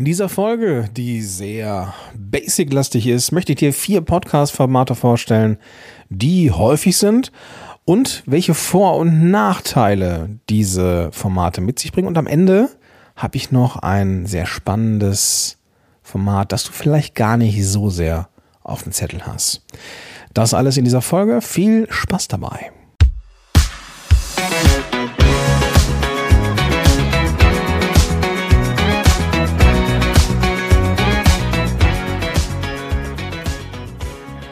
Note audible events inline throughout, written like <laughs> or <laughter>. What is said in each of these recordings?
In dieser Folge, die sehr basic-lastig ist, möchte ich dir vier Podcast-Formate vorstellen, die häufig sind und welche Vor- und Nachteile diese Formate mit sich bringen. Und am Ende habe ich noch ein sehr spannendes Format, das du vielleicht gar nicht so sehr auf dem Zettel hast. Das alles in dieser Folge. Viel Spaß dabei.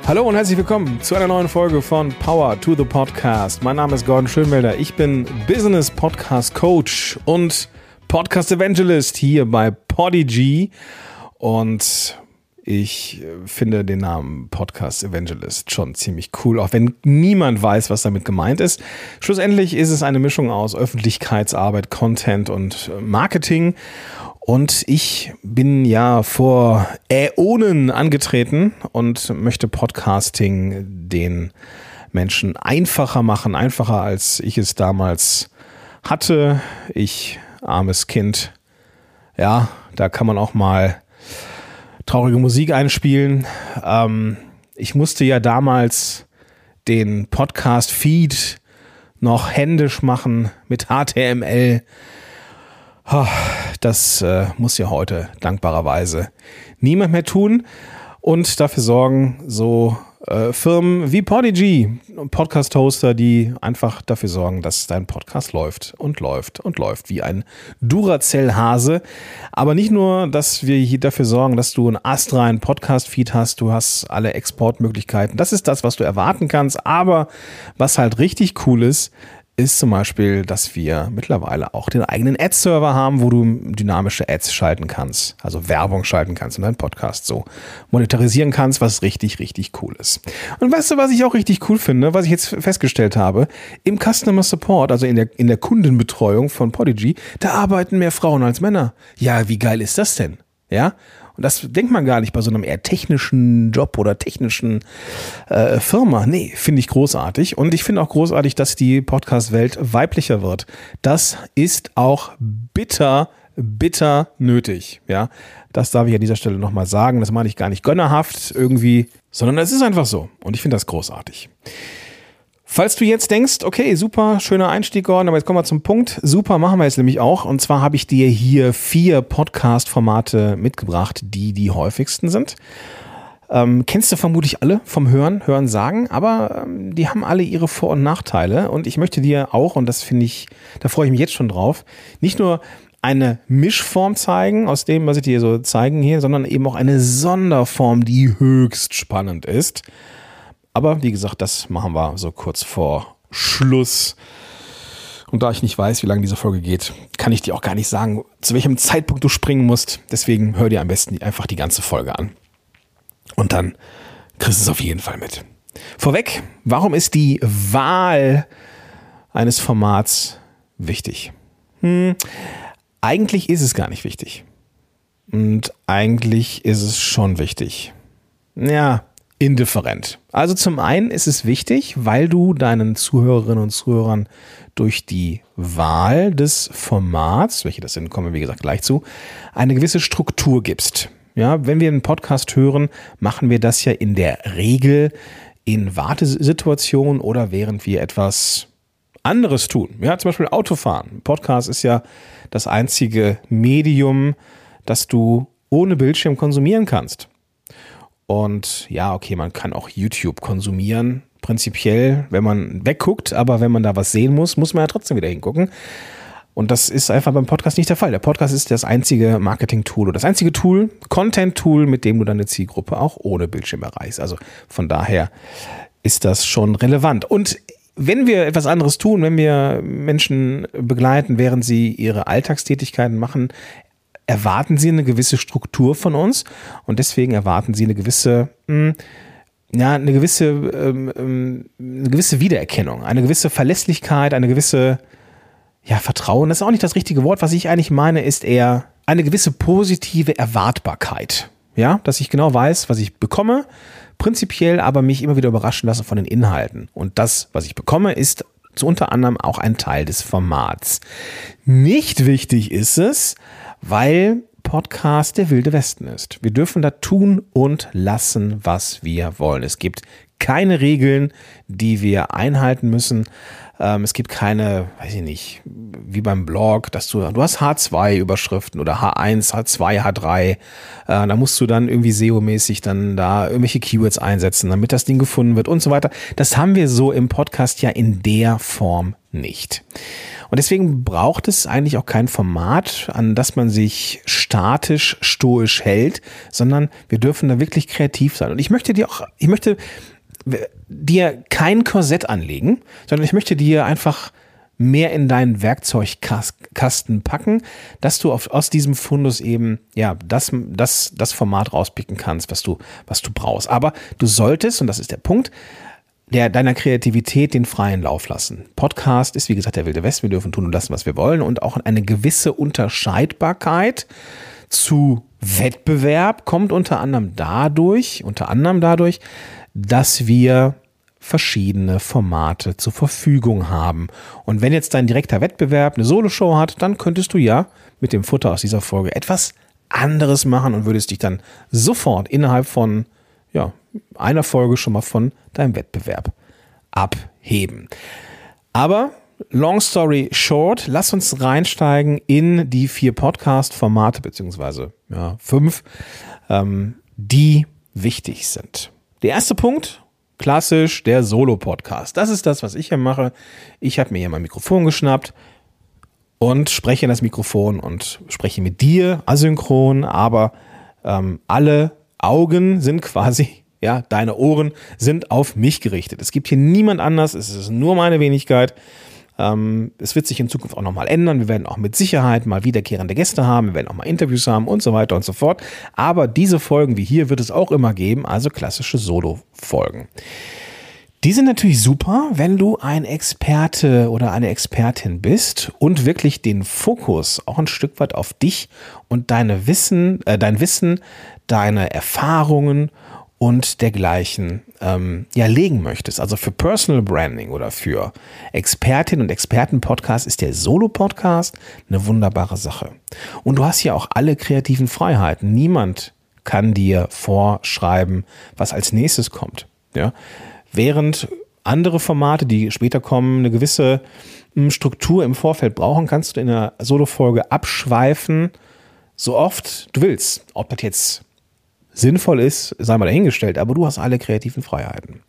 Hallo und herzlich willkommen zu einer neuen Folge von Power to the Podcast. Mein Name ist Gordon Schönwelder. Ich bin Business Podcast Coach und Podcast Evangelist hier bei Podigy und ich finde den Namen Podcast Evangelist schon ziemlich cool, auch wenn niemand weiß, was damit gemeint ist. Schlussendlich ist es eine Mischung aus Öffentlichkeitsarbeit, Content und Marketing. Und ich bin ja vor Äonen angetreten und möchte Podcasting den Menschen einfacher machen, einfacher als ich es damals hatte. Ich, armes Kind, ja, da kann man auch mal traurige Musik einspielen. Ähm, ich musste ja damals den Podcast-Feed noch händisch machen mit HTML das äh, muss ja heute dankbarerweise niemand mehr tun und dafür sorgen so äh, Firmen wie Podigy, Podcast-Hoster, die einfach dafür sorgen, dass dein Podcast läuft und läuft und läuft wie ein Duracell-Hase. Aber nicht nur, dass wir hier dafür sorgen, dass du einen astreinen Podcast-Feed hast, du hast alle Exportmöglichkeiten. Das ist das, was du erwarten kannst. Aber was halt richtig cool ist, ist zum Beispiel, dass wir mittlerweile auch den eigenen Ad-Server haben, wo du dynamische Ads schalten kannst, also Werbung schalten kannst und deinen Podcast so monetarisieren kannst, was richtig, richtig cool ist. Und weißt du, was ich auch richtig cool finde, was ich jetzt festgestellt habe? Im Customer Support, also in der, in der Kundenbetreuung von Podigy, da arbeiten mehr Frauen als Männer. Ja, wie geil ist das denn? Ja, und das denkt man gar nicht bei so einem eher technischen Job oder technischen äh, Firma. Nee, finde ich großartig. Und ich finde auch großartig, dass die Podcast-Welt weiblicher wird. Das ist auch bitter, bitter nötig. Ja, das darf ich an dieser Stelle nochmal sagen. Das meine ich gar nicht gönnerhaft irgendwie, sondern es ist einfach so. Und ich finde das großartig. Falls du jetzt denkst, okay, super, schöner Einstieg, Gordon, aber jetzt kommen wir zum Punkt. Super, machen wir jetzt nämlich auch. Und zwar habe ich dir hier vier Podcast-Formate mitgebracht, die die häufigsten sind. Ähm, kennst du vermutlich alle vom Hören, Hören sagen, aber ähm, die haben alle ihre Vor- und Nachteile. Und ich möchte dir auch, und das finde ich, da freue ich mich jetzt schon drauf, nicht nur eine Mischform zeigen, aus dem, was ich dir so zeigen hier, sondern eben auch eine Sonderform, die höchst spannend ist. Aber wie gesagt, das machen wir so kurz vor Schluss. Und da ich nicht weiß, wie lange diese Folge geht, kann ich dir auch gar nicht sagen, zu welchem Zeitpunkt du springen musst. Deswegen hör dir am besten einfach die ganze Folge an. Und dann kriegst du es auf jeden Fall mit. Vorweg, warum ist die Wahl eines Formats wichtig? Hm, eigentlich ist es gar nicht wichtig. Und eigentlich ist es schon wichtig. Ja, indifferent. Also zum einen ist es wichtig, weil du deinen Zuhörerinnen und Zuhörern durch die Wahl des Formats, welche das sind, kommen wir wie gesagt gleich zu, eine gewisse Struktur gibst. Ja, wenn wir einen Podcast hören, machen wir das ja in der Regel in Wartesituationen oder während wir etwas anderes tun. Ja, zum Beispiel Autofahren. Podcast ist ja das einzige Medium, das du ohne Bildschirm konsumieren kannst. Und ja, okay, man kann auch YouTube konsumieren, prinzipiell, wenn man wegguckt, aber wenn man da was sehen muss, muss man ja trotzdem wieder hingucken. Und das ist einfach beim Podcast nicht der Fall. Der Podcast ist das einzige Marketing-Tool oder das einzige Tool, Content-Tool, mit dem du deine Zielgruppe auch ohne Bildschirm erreichst. Also von daher ist das schon relevant. Und wenn wir etwas anderes tun, wenn wir Menschen begleiten, während sie ihre Alltagstätigkeiten machen, erwarten sie eine gewisse Struktur von uns und deswegen erwarten sie eine gewisse, mh, hm, ja, eine gewisse, ähm, ähm, eine gewisse Wiedererkennung, eine gewisse Verlässlichkeit, eine gewisse, ja, Vertrauen. Das ist auch nicht das richtige Wort. Was ich eigentlich meine, ist eher eine gewisse positive Erwartbarkeit. Ja, dass ich genau weiß, was ich bekomme, prinzipiell aber mich immer wieder überraschen lasse von den Inhalten. Und das, was ich bekomme, ist unter anderem auch ein Teil des Formats. Nicht wichtig ist es, weil Podcast der Wilde Westen ist. Wir dürfen da tun und lassen, was wir wollen. Es gibt keine Regeln, die wir einhalten müssen. Ähm, es gibt keine, weiß ich nicht, wie beim Blog, dass du, du hast H2-Überschriften oder H1, H2, H3. Äh, da musst du dann irgendwie SEO-mäßig dann da irgendwelche Keywords einsetzen, damit das Ding gefunden wird und so weiter. Das haben wir so im Podcast ja in der Form nicht. Und deswegen braucht es eigentlich auch kein Format, an das man sich statisch, stoisch hält, sondern wir dürfen da wirklich kreativ sein. Und ich möchte dir auch, ich möchte dir kein Korsett anlegen, sondern ich möchte dir einfach mehr in deinen Werkzeugkasten packen, dass du auf, aus diesem Fundus eben ja das, das, das Format rauspicken kannst, was du, was du brauchst. Aber du solltest, und das ist der Punkt, der, deiner Kreativität den freien Lauf lassen. Podcast ist, wie gesagt, der Wilde West. Wir dürfen tun und lassen, was wir wollen. Und auch eine gewisse Unterscheidbarkeit zu Wettbewerb kommt unter anderem dadurch, unter anderem dadurch, dass wir verschiedene Formate zur Verfügung haben. Und wenn jetzt dein direkter Wettbewerb eine Soloshow hat, dann könntest du ja mit dem Futter aus dieser Folge etwas anderes machen und würdest dich dann sofort innerhalb von ja, einer Folge schon mal von deinem Wettbewerb abheben. Aber long story short, lass uns reinsteigen in die vier Podcast-Formate, beziehungsweise ja, fünf, ähm, die wichtig sind. Der erste Punkt, klassisch der Solo-Podcast. Das ist das, was ich hier mache. Ich habe mir hier mein Mikrofon geschnappt und spreche in das Mikrofon und spreche mit dir asynchron, aber ähm, alle Augen sind <laughs> quasi, ja, deine Ohren sind auf mich gerichtet. Es gibt hier niemand anders, es ist nur meine Wenigkeit. Ähm, es wird sich in Zukunft auch nochmal ändern. Wir werden auch mit Sicherheit mal wiederkehrende Gäste haben. Wir werden auch mal Interviews haben und so weiter und so fort. Aber diese Folgen wie hier wird es auch immer geben, also klassische Solo-Folgen. Die sind natürlich super, wenn du ein Experte oder eine Expertin bist und wirklich den Fokus auch ein Stück weit auf dich und deine Wissen, äh, dein Wissen, deine Erfahrungen und dergleichen ähm, ja legen möchtest, also für Personal Branding oder für Expertin und Experten-Podcast ist der Solo-Podcast eine wunderbare Sache. Und du hast ja auch alle kreativen Freiheiten. Niemand kann dir vorschreiben, was als nächstes kommt. Ja? Während andere Formate, die später kommen, eine gewisse hm, Struktur im Vorfeld brauchen, kannst du in der Solo-Folge abschweifen, so oft du willst. Ob das jetzt sinnvoll ist, sei mal dahingestellt, aber du hast alle kreativen Freiheiten.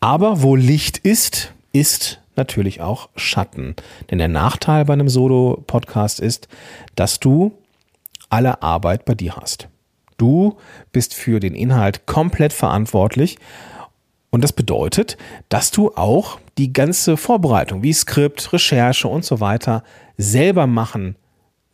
Aber wo Licht ist, ist natürlich auch Schatten. Denn der Nachteil bei einem Solo-Podcast ist, dass du alle Arbeit bei dir hast. Du bist für den Inhalt komplett verantwortlich. Und das bedeutet, dass du auch die ganze Vorbereitung wie Skript, Recherche und so weiter selber machen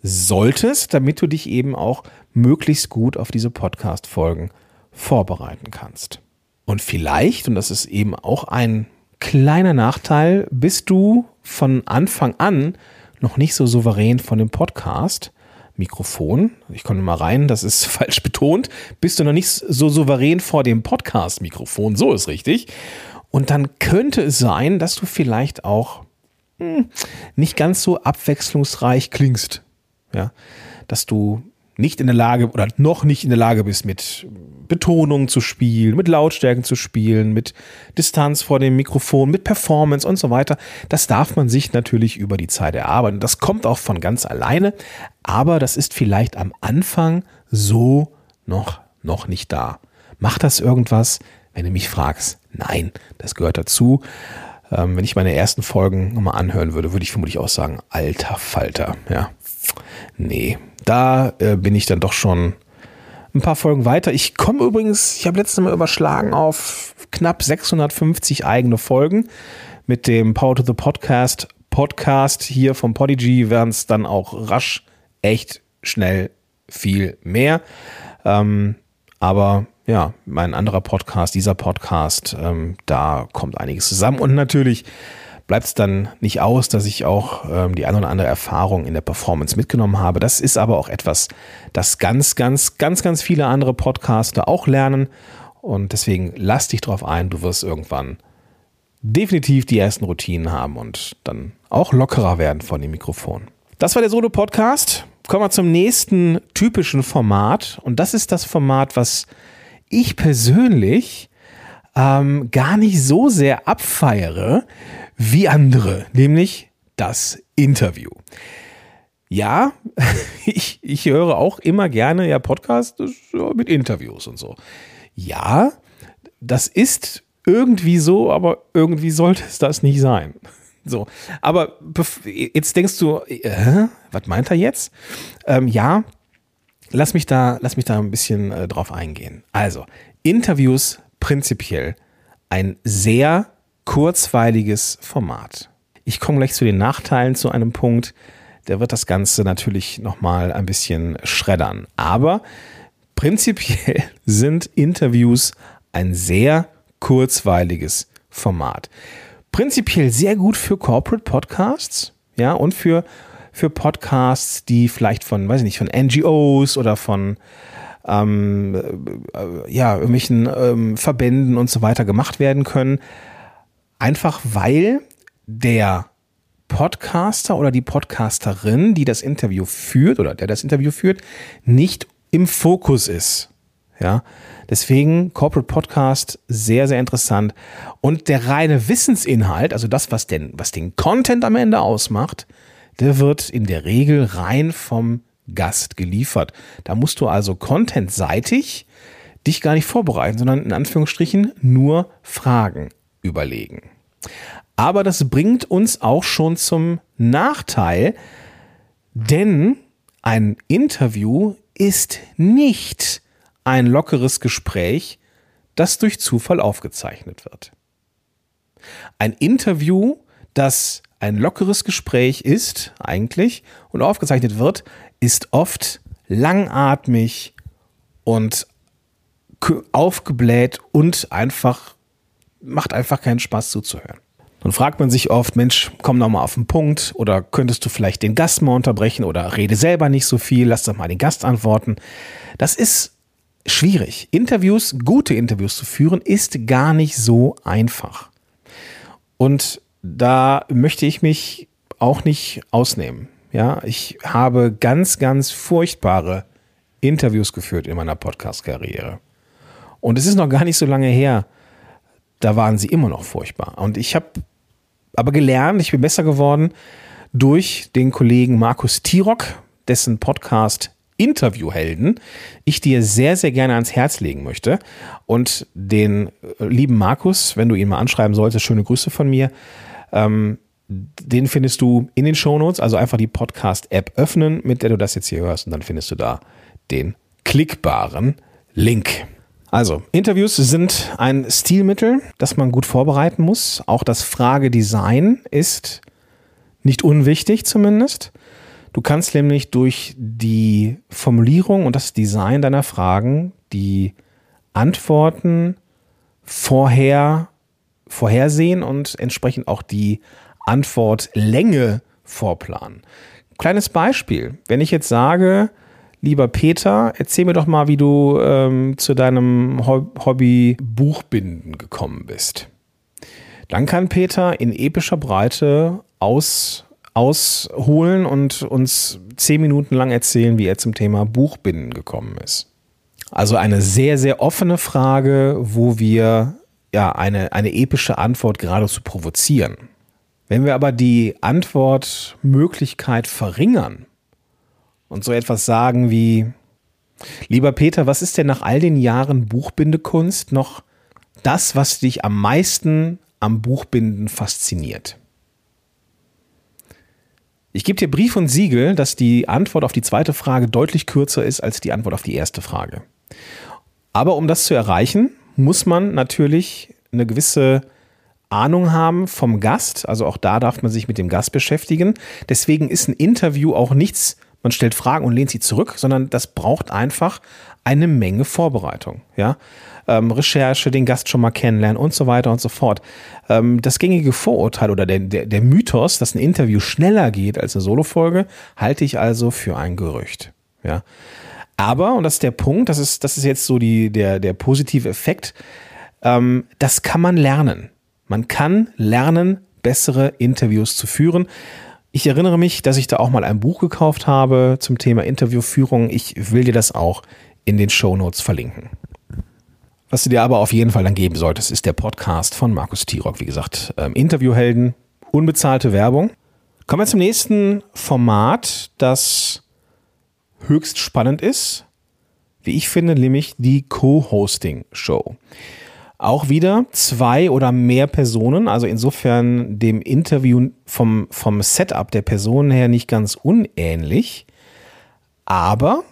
solltest, damit du dich eben auch möglichst gut auf diese Podcast-Folgen vorbereiten kannst. Und vielleicht, und das ist eben auch ein kleiner Nachteil, bist du von Anfang an noch nicht so souverän von dem Podcast. Mikrofon, ich komme mal rein, das ist <laughs> falsch betont, bist du noch nicht so souverän vor dem Podcast-Mikrofon, so ist richtig. Und dann könnte es sein, dass du vielleicht auch hm, nicht ganz so abwechslungsreich klingst. Ja, dass du nicht in der Lage oder noch nicht in der Lage bist, mit Betonung zu spielen, mit Lautstärken zu spielen, mit Distanz vor dem Mikrofon, mit Performance und so weiter. Das darf man sich natürlich über die Zeit erarbeiten. Das kommt auch von ganz alleine, aber das ist vielleicht am Anfang so noch, noch nicht da. Macht das irgendwas? Wenn du mich fragst, nein, das gehört dazu. Ähm, wenn ich meine ersten Folgen nochmal anhören würde, würde ich vermutlich auch sagen, alter Falter, ja. Nee, da äh, bin ich dann doch schon ein paar Folgen weiter. Ich komme übrigens, ich habe letztes Mal überschlagen auf knapp 650 eigene Folgen. Mit dem Power to the Podcast Podcast hier vom Podigy werden es dann auch rasch echt schnell viel mehr. Ähm, aber ja, mein anderer Podcast, dieser Podcast, ähm, da kommt einiges zusammen. Und natürlich bleibt es dann nicht aus, dass ich auch ähm, die eine oder andere Erfahrung in der Performance mitgenommen habe. Das ist aber auch etwas, das ganz, ganz, ganz, ganz viele andere Podcaster auch lernen. Und deswegen lass dich drauf ein, du wirst irgendwann definitiv die ersten Routinen haben und dann auch lockerer werden von dem Mikrofon. Das war der Solo-Podcast. kommen wir zum nächsten typischen Format. Und das ist das Format, was ich persönlich ähm, gar nicht so sehr abfeiere wie andere, nämlich das Interview. Ja, <laughs> ich, ich höre auch immer gerne ja Podcasts mit Interviews und so. Ja, das ist irgendwie so, aber irgendwie sollte es das nicht sein. <laughs> So, aber jetzt denkst du, äh, was meint er jetzt? Ähm, ja, lass mich da, lass mich da ein bisschen äh, drauf eingehen. Also, Interviews prinzipiell ein sehr kurzweiliges Format. Ich komme gleich zu den Nachteilen zu einem Punkt, der wird das Ganze natürlich nochmal ein bisschen schreddern. Aber prinzipiell <laughs> sind Interviews ein sehr kurzweiliges Format. Prinzipiell sehr gut für Corporate Podcasts, ja, und für, für Podcasts, die vielleicht von, weiß ich nicht, von NGOs oder von ähm, äh, ja, irgendwelchen ähm, Verbänden und so weiter gemacht werden können. Einfach weil der Podcaster oder die Podcasterin, die das Interview führt oder der das Interview führt, nicht im Fokus ist. Ja, deswegen Corporate Podcast sehr, sehr interessant. Und der reine Wissensinhalt, also das, was den, was den Content am Ende ausmacht, der wird in der Regel rein vom Gast geliefert. Da musst du also contentseitig dich gar nicht vorbereiten, sondern in Anführungsstrichen nur Fragen überlegen. Aber das bringt uns auch schon zum Nachteil, denn ein Interview ist nicht ein lockeres Gespräch, das durch Zufall aufgezeichnet wird. Ein Interview, das ein lockeres Gespräch ist, eigentlich, und aufgezeichnet wird, ist oft langatmig und aufgebläht und einfach macht einfach keinen Spaß zuzuhören. Dann fragt man sich oft, Mensch, komm noch mal auf den Punkt oder könntest du vielleicht den Gast mal unterbrechen oder rede selber nicht so viel, lass doch mal den Gast antworten. Das ist schwierig. Interviews, gute Interviews zu führen, ist gar nicht so einfach. Und da möchte ich mich auch nicht ausnehmen. Ja, ich habe ganz, ganz furchtbare Interviews geführt in meiner Podcast-Karriere. Und es ist noch gar nicht so lange her, da waren sie immer noch furchtbar. Und ich habe aber gelernt, ich bin besser geworden durch den Kollegen Markus Tirock, dessen Podcast Interviewhelden ich dir sehr, sehr gerne ans Herz legen möchte. Und den äh, lieben Markus, wenn du ihn mal anschreiben solltest, schöne Grüße von mir. Ähm, den findest du in den Shownotes, also einfach die Podcast-App öffnen, mit der du das jetzt hier hörst, und dann findest du da den klickbaren Link. Also, Interviews sind ein Stilmittel, das man gut vorbereiten muss. Auch das Fragedesign ist nicht unwichtig zumindest. Du kannst nämlich durch die Formulierung und das Design deiner Fragen die Antworten vorher vorhersehen und entsprechend auch die Antwortlänge vorplanen. Kleines Beispiel, wenn ich jetzt sage, Lieber Peter, erzähl mir doch mal, wie du ähm, zu deinem Hobby Buchbinden gekommen bist. Dann kann Peter in epischer Breite aus, ausholen und uns zehn Minuten lang erzählen, wie er zum Thema Buchbinden gekommen ist. Also eine sehr, sehr offene Frage, wo wir ja eine, eine epische Antwort geradezu provozieren. Wenn wir aber die Antwortmöglichkeit verringern, und so etwas sagen wie, lieber Peter, was ist denn nach all den Jahren Buchbindekunst noch das, was dich am meisten am Buchbinden fasziniert? Ich gebe dir Brief und Siegel, dass die Antwort auf die zweite Frage deutlich kürzer ist als die Antwort auf die erste Frage. Aber um das zu erreichen, muss man natürlich eine gewisse Ahnung haben vom Gast. Also auch da darf man sich mit dem Gast beschäftigen. Deswegen ist ein Interview auch nichts man stellt Fragen und lehnt sie zurück, sondern das braucht einfach eine Menge Vorbereitung. Ja? Ähm, Recherche, den Gast schon mal kennenlernen und so weiter und so fort. Ähm, das gängige Vorurteil oder der, der, der Mythos, dass ein Interview schneller geht als eine Solofolge, halte ich also für ein Gerücht. Ja? Aber, und das ist der Punkt, das ist, das ist jetzt so die, der, der positive Effekt, ähm, das kann man lernen. Man kann lernen, bessere Interviews zu führen. Ich erinnere mich, dass ich da auch mal ein Buch gekauft habe zum Thema Interviewführung. Ich will dir das auch in den Show Notes verlinken. Was du dir aber auf jeden Fall dann geben solltest, ist der Podcast von Markus Tirock. Wie gesagt, ähm, Interviewhelden, unbezahlte Werbung. Kommen wir zum nächsten Format, das höchst spannend ist. Wie ich finde, nämlich die Co-Hosting-Show. Auch wieder zwei oder mehr Personen, also insofern dem Interview vom, vom Setup der Personen her nicht ganz unähnlich. Aber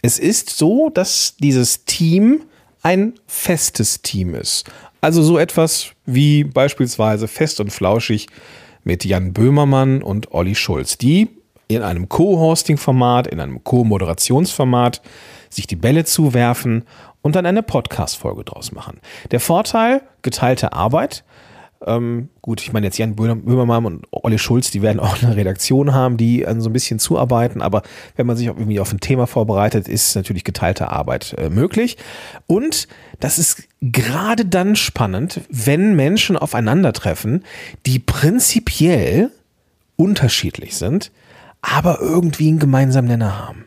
es ist so, dass dieses Team ein festes Team ist. Also so etwas wie beispielsweise fest und flauschig mit Jan Böhmermann und Olli Schulz, die in einem Co-Hosting-Format, in einem Co-Moderationsformat sich die Bälle zuwerfen und dann eine Podcast-Folge draus machen. Der Vorteil, geteilte Arbeit. Ähm, gut, ich meine jetzt Jan Böhmermann und Olli Schulz, die werden auch eine Redaktion haben, die so ein bisschen zuarbeiten, aber wenn man sich auch irgendwie auf ein Thema vorbereitet, ist natürlich geteilte Arbeit äh, möglich. Und das ist gerade dann spannend, wenn Menschen aufeinandertreffen, die prinzipiell unterschiedlich sind, aber irgendwie einen gemeinsamen Nenner haben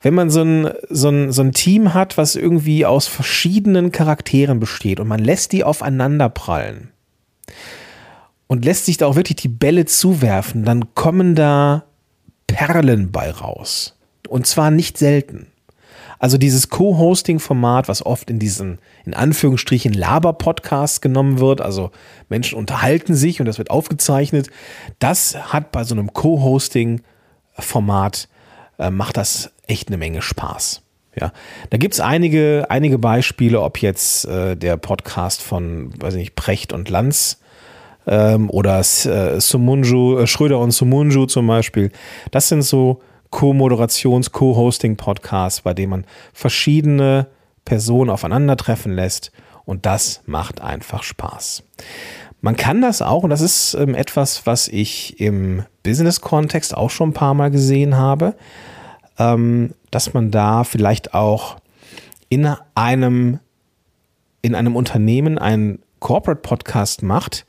wenn man so ein, so, ein, so ein Team hat, was irgendwie aus verschiedenen Charakteren besteht und man lässt die aufeinander prallen und lässt sich da auch wirklich die Bälle zuwerfen, dann kommen da Perlen bei raus. Und zwar nicht selten. Also dieses Co-Hosting-Format, was oft in diesen, in Anführungsstrichen, Laber-Podcasts genommen wird, also Menschen unterhalten sich und das wird aufgezeichnet, das hat bei so einem Co-Hosting-Format äh, macht das echt eine Menge Spaß. Ja, da gibt's einige, einige Beispiele, ob jetzt äh, der Podcast von, weiß ich nicht, Precht und Lanz ähm, oder äh, Sumunju, äh, Schröder und Sumunju zum Beispiel. Das sind so Co-Moderations-, Co-Hosting-Podcasts, bei denen man verschiedene Personen aufeinandertreffen lässt und das macht einfach Spaß. Man kann das auch, und das ist ähm, etwas, was ich im Business-Kontext auch schon ein paar Mal gesehen habe, dass man da vielleicht auch in einem, in einem Unternehmen einen Corporate Podcast macht,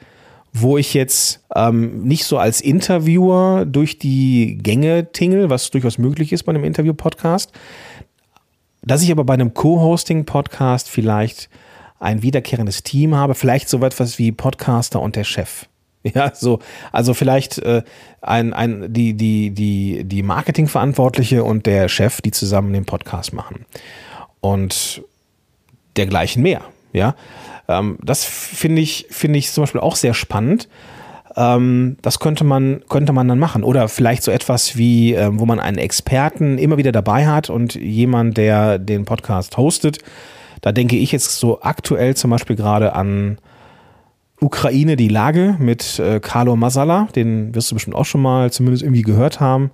wo ich jetzt ähm, nicht so als Interviewer durch die Gänge tingle, was durchaus möglich ist bei einem Interview-Podcast, dass ich aber bei einem Co-Hosting-Podcast vielleicht ein wiederkehrendes Team habe, vielleicht so etwas wie Podcaster und der Chef. <laughs> Ja, so, also vielleicht äh, ein, ein, die, die, die, die Marketingverantwortliche und der Chef, die zusammen den Podcast machen. Und dergleichen mehr. Ja, ähm, das finde ich, finde ich zum Beispiel auch sehr spannend. Ähm, das könnte man, könnte man dann machen. Oder vielleicht so etwas wie, ähm, wo man einen Experten immer wieder dabei hat und jemand, der den Podcast hostet. Da denke ich jetzt so aktuell zum Beispiel gerade an Ukraine die Lage mit äh, Carlo Masala, den wirst du bestimmt auch schon mal zumindest irgendwie gehört haben.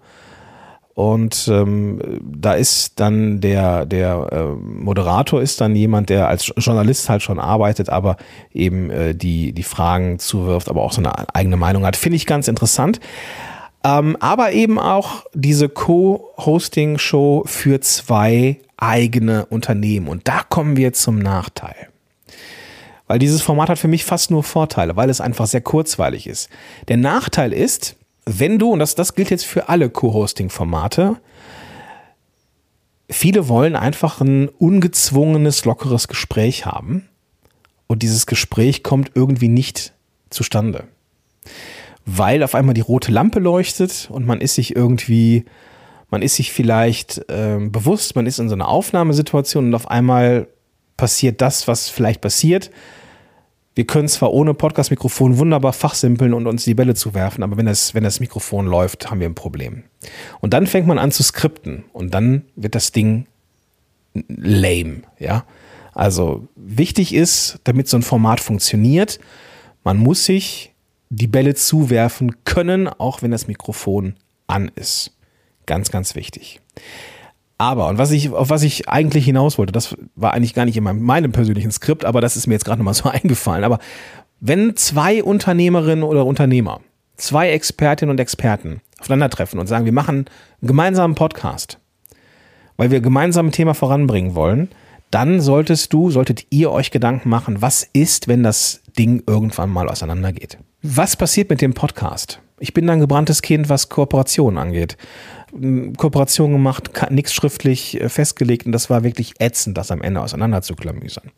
Und ähm, da ist dann der, der äh, Moderator ist dann jemand, der als Journalist halt schon arbeitet, aber eben äh, die, die Fragen zuwirft, aber auch so eine eigene Meinung hat. Finde ich ganz interessant. Ähm, aber eben auch diese Co-Hosting-Show für zwei eigene Unternehmen. Und da kommen wir zum Nachteil. Weil dieses Format hat für mich fast nur Vorteile, weil es einfach sehr kurzweilig ist. Der Nachteil ist, wenn du, und das, das gilt jetzt für alle Co-Hosting-Formate, viele wollen einfach ein ungezwungenes, lockeres Gespräch haben. Und dieses Gespräch kommt irgendwie nicht zustande. Weil auf einmal die rote Lampe leuchtet und man ist sich irgendwie, man ist sich vielleicht äh, bewusst, man ist in so einer Aufnahmesituation und auf einmal passiert das, was vielleicht passiert. Wir können zwar ohne Podcast-Mikrofon wunderbar fachsimpeln und uns die Bälle zuwerfen, aber wenn das, wenn das Mikrofon läuft, haben wir ein Problem. Und dann fängt man an zu skripten und dann wird das Ding lame, ja. Also wichtig ist, damit so ein Format funktioniert, man muss sich die Bälle zuwerfen können, auch wenn das Mikrofon an ist. Ganz, ganz wichtig. Aber, und was ich, auf was ich eigentlich hinaus wollte, das war eigentlich gar nicht in meinem, meinem persönlichen Skript, aber das ist mir jetzt gerade nochmal so <laughs> eingefallen. Aber wenn zwei Unternehmerinnen oder Unternehmer, zwei Expertinnen und Experten aufeinandertreffen und sagen, wir machen einen gemeinsamen Podcast, weil wir gemeinsam ein Thema voranbringen wollen, dann solltest du, solltet ihr euch Gedanken machen, was ist, wenn das Ding irgendwann mal auseinandergeht? Was passiert mit dem Podcast? Ich bin ein gebranntes Kind, was Kooperationen angeht. Kooperation gemacht, nichts schriftlich äh, festgelegt und das war wirklich ätzend, das am Ende auseinanderzuklamüsern.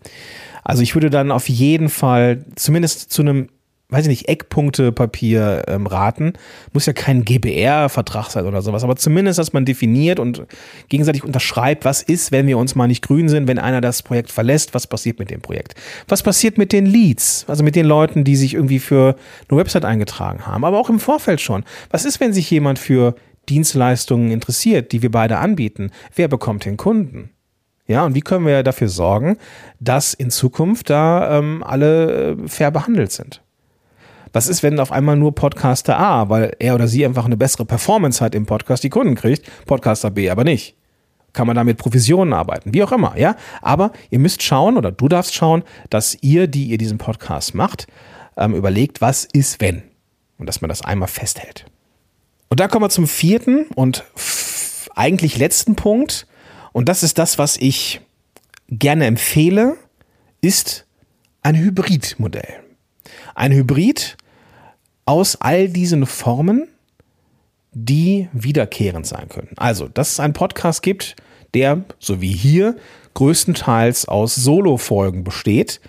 Also ich würde dann auf jeden Fall zumindest zu einem weiß ich nicht, Eckpunktepapier ähm, raten. Muss ja kein GBR-Vertrag sein oder sowas, aber zumindest, dass man definiert und gegenseitig unterschreibt, was ist, wenn wir uns mal nicht grün sind, wenn einer das Projekt verlässt, was passiert mit dem Projekt? Was passiert mit den Leads, also mit den Leuten, die sich irgendwie für eine Website eingetragen haben, aber auch im Vorfeld schon. Was ist, wenn sich jemand für Dienstleistungen interessiert, die wir beide anbieten? Wer bekommt den Kunden? Ja, und wie können wir dafür sorgen, dass in Zukunft da ähm, alle äh, fair behandelt sind? Was ist, wenn auf einmal nur Podcaster A, weil er oder sie einfach eine bessere Performance hat im Podcast, die Kunden kriegt, Podcaster B aber nicht? Kann man da mit Provisionen arbeiten? Wie auch immer, ja? Aber ihr müsst schauen oder du darfst schauen, dass ihr, die ihr diesen Podcast macht, ähm, überlegt, was ist, wenn? Und dass man das einmal festhält. Und da kommen wir zum vierten und eigentlich letzten Punkt. Und das ist das, was ich gerne empfehle, ist ein Hybridmodell. Ein Hybrid aus all diesen Formen, die wiederkehrend sein können. Also, dass es einen Podcast gibt, der, so wie hier, größtenteils aus Solo-Folgen besteht.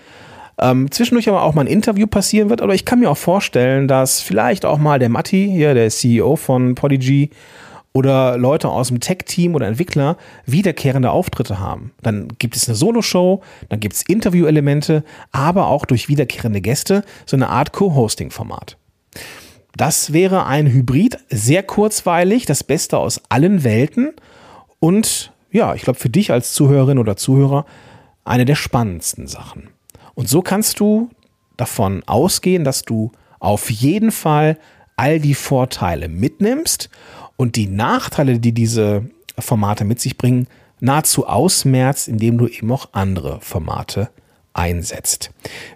Ähm, zwischendurch aber auch mal ein Interview passieren wird, aber ich kann mir auch vorstellen, dass vielleicht auch mal der Matti, hier der CEO von Podigy, oder Leute aus dem Tech-Team oder Entwickler wiederkehrende Auftritte haben. Dann gibt es eine Solo-Show, dann gibt es Interview-Elemente, aber auch durch wiederkehrende Gäste so eine Art Co-Hosting-Format. Das wäre ein Hybrid, sehr kurzweilig, das Beste aus allen Welten und ja, ich glaube für dich als Zuhörerin oder Zuhörer eine der spannendsten Sachen. Und so kannst du davon ausgehen, dass du auf jeden Fall all die Vorteile mitnimmst und die Nachteile, die diese Formate mit sich bringen, nahezu ausmerzt, indem du eben auch andere Formate einsetzt.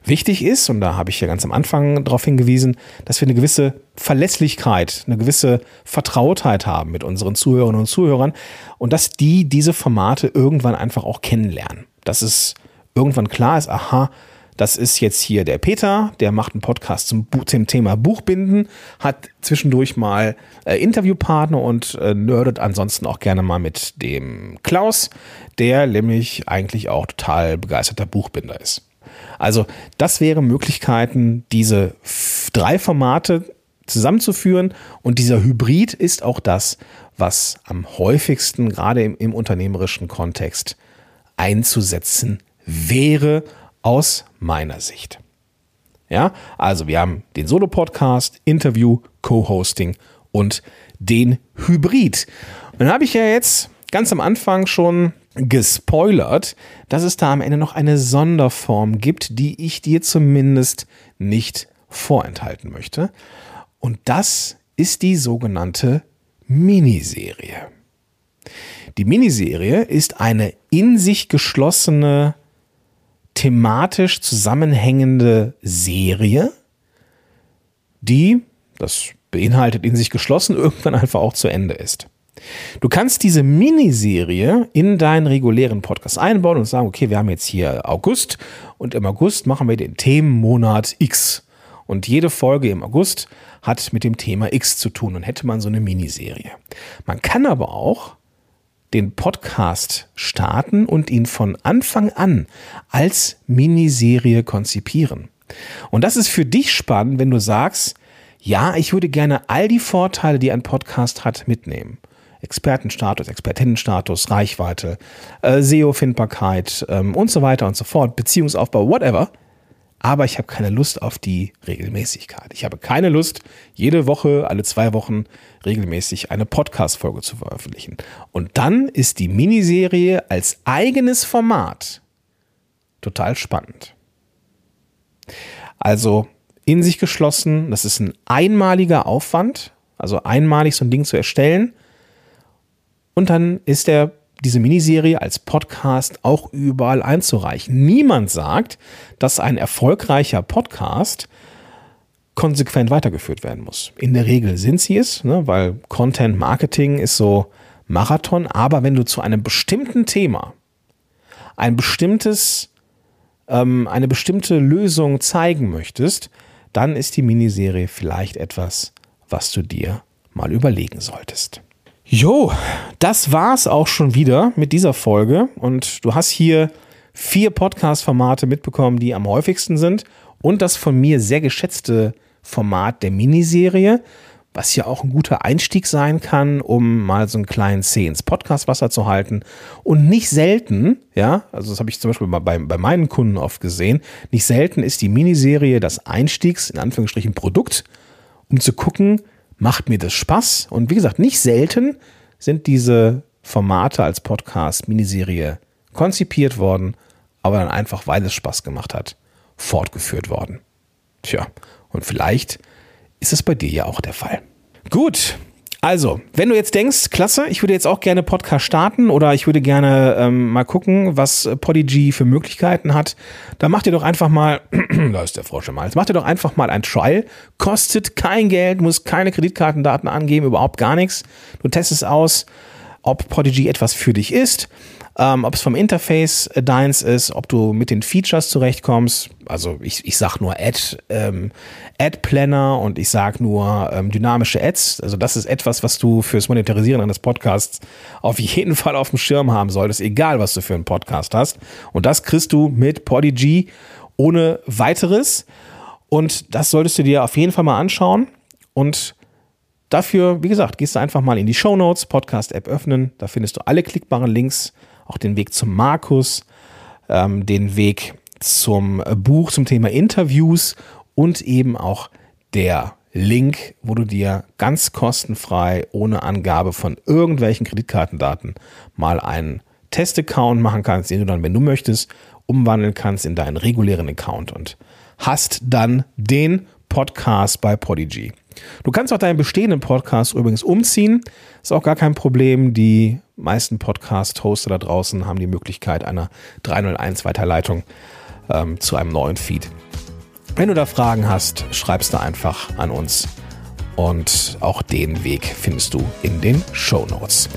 Wichtig ist, und da habe ich ja ganz am Anfang darauf hingewiesen, dass wir eine gewisse Verlässlichkeit, eine gewisse Vertrautheit haben mit unseren Zuhörerinnen und Zuhörern und dass die diese Formate irgendwann einfach auch kennenlernen. Dass es irgendwann klar ist, aha, das ist jetzt hier der Peter, der macht einen Podcast zum, zum Thema Buchbinden, hat zwischendurch mal äh, Interviewpartner und äh, nerdet ansonsten auch gerne mal mit dem Klaus, der nämlich eigentlich auch total begeisterter Buchbinder ist. Also das wären Möglichkeiten, diese drei Formate zusammenzuführen und dieser Hybrid ist auch das, was am häufigsten gerade im, im unternehmerischen Kontext einzusetzen wäre aus meiner Sicht. Ja, also wir haben den Solo-Podcast, Interview, Co-Hosting und den Hybrid. Und dann habe ich ja jetzt ganz am Anfang schon gespoilert, dass es da am Ende noch eine Sonderform gibt, die ich dir zumindest nicht vorenthalten möchte. Und das ist die sogenannte Miniserie. Die Miniserie ist eine in sich geschlossene thematisch zusammenhängende Serie, die, das beinhaltet in sich geschlossen, <laughs> irgendwann einfach auch zu Ende ist. Du kannst diese Miniserie in deinen regulären Podcast einbauen und sagen, okay, wir haben jetzt hier August und im August machen wir den Themenmonat X. Und jede Folge im August hat mit dem Thema X zu tun und hätte man so eine Miniserie. Man kann aber auch den Podcast starten und ihn von Anfang an als Miniserie konzipieren. Und das ist für dich spannend, wenn du sagst, ja, ich würde gerne all die Vorteile, die ein Podcast hat, mitnehmen. Expertenstatus, Expertinnenstatus, Reichweite, äh, SEO-Findbarkeit ähm, und so weiter und so fort, Beziehungsaufbau, whatever aber ich habe keine Lust auf die Regelmäßigkeit. Ich habe keine Lust, jede Woche, alle zwei Wochen regelmäßig eine Podcast-Folge zu veröffentlichen. Und dann ist die Miniserie als eigenes Format total spannend. Also in sich geschlossen, das ist ein einmaliger Aufwand, also einmalig so ein Ding zu erstellen. Und dann ist der diese Miniserie als Podcast auch überall einzureichen. Niemand sagt, dass ein erfolgreicher Podcast konsequent weitergeführt werden muss. In der Regel sind sie es, ne, weil Content Marketing ist so Marathon, aber wenn du zu einem bestimmten Thema ein bestimmtes, ähm, eine bestimmte Lösung zeigen möchtest, dann ist die Miniserie vielleicht etwas, was du dir mal überlegen solltest. Jo, das war's auch schon wieder mit dieser Folge. Und du hast hier vier Podcast-Formate mitbekommen, die am häufigsten sind. Und das von mir sehr geschätzte Format der Miniserie, was ja auch ein guter Einstieg sein kann, um mal so einen kleinen C ins Podcastwasser zu halten. Und nicht selten, ja, also das habe ich zum Beispiel bei, bei meinen Kunden oft gesehen, nicht selten ist die Miniserie das Einstiegs, in Anführungsstrichen, Produkt, um zu gucken, macht mir das Spaß. Und wie gesagt, nicht selten sind diese Formate als Podcast, Miniserie konzipiert worden, aber dann einfach, weil es Spaß gemacht hat, fortgeführt worden. Tja, und vielleicht ist es bei dir ja auch der Fall. Gut, also, wenn du jetzt denkst, klasse, ich würde jetzt auch gerne Podcast starten oder ich würde gerne ähm, mal gucken, was Podigy für Möglichkeiten hat, dann mach dir doch einfach mal, <clears throat> da ist der Frosch schon mal, jetzt mach dir doch einfach mal ein Trial. Kostet kein Geld, muss keine Kreditkartendaten angeben, überhaupt gar nichts. Du testest aus, ob Podigy etwas für dich ist ähm, ob es vom Interface äh, deins ist, ob du mit den Features zurechtkommst. Also ich, ich sag nur Ad, ähm, Ad Planner und ich sag nur ähm, dynamische Ads. Also das ist etwas, was du fürs Monetarisieren eines Podcasts auf <laughs> jeden Fall auf dem Schirm haben solltest, egal was du für einen Podcast hast. Und das kriegst du mit Podigy ohne weiteres. Und das solltest du dir auf jeden Fall mal anschauen. Und dafür, wie gesagt, gehst du einfach mal in die Show Notes, Podcast-App öffnen. Da findest du alle klickbaren Links auch den Weg zum Markus, ähm, den Weg zum Buch zum Thema Interviews und eben auch der Link, wo du dir ganz kostenfrei, ohne Angabe von irgendwelchen Kreditkartendaten, mal einen Testaccount machen kannst, den du dann, wenn du möchtest, umwandeln kannst in deinen regulären Account. Und hast dann den Podcast bei Podigy. Du kannst auch deinen bestehenden Podcast übrigens umziehen. Ist auch gar kein Problem. Die meisten Podcast-Hoster da draußen haben die Möglichkeit einer 301 Weiterleitung ähm, zu einem neuen Feed. Wenn du da Fragen hast, schreibst du einfach an uns. Und auch den Weg findest du in den Show Notes.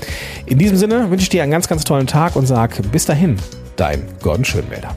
In diesem Sinne wünsche ich dir einen ganz, ganz tollen Tag und sag bis dahin, dein Gordon Schönwälder.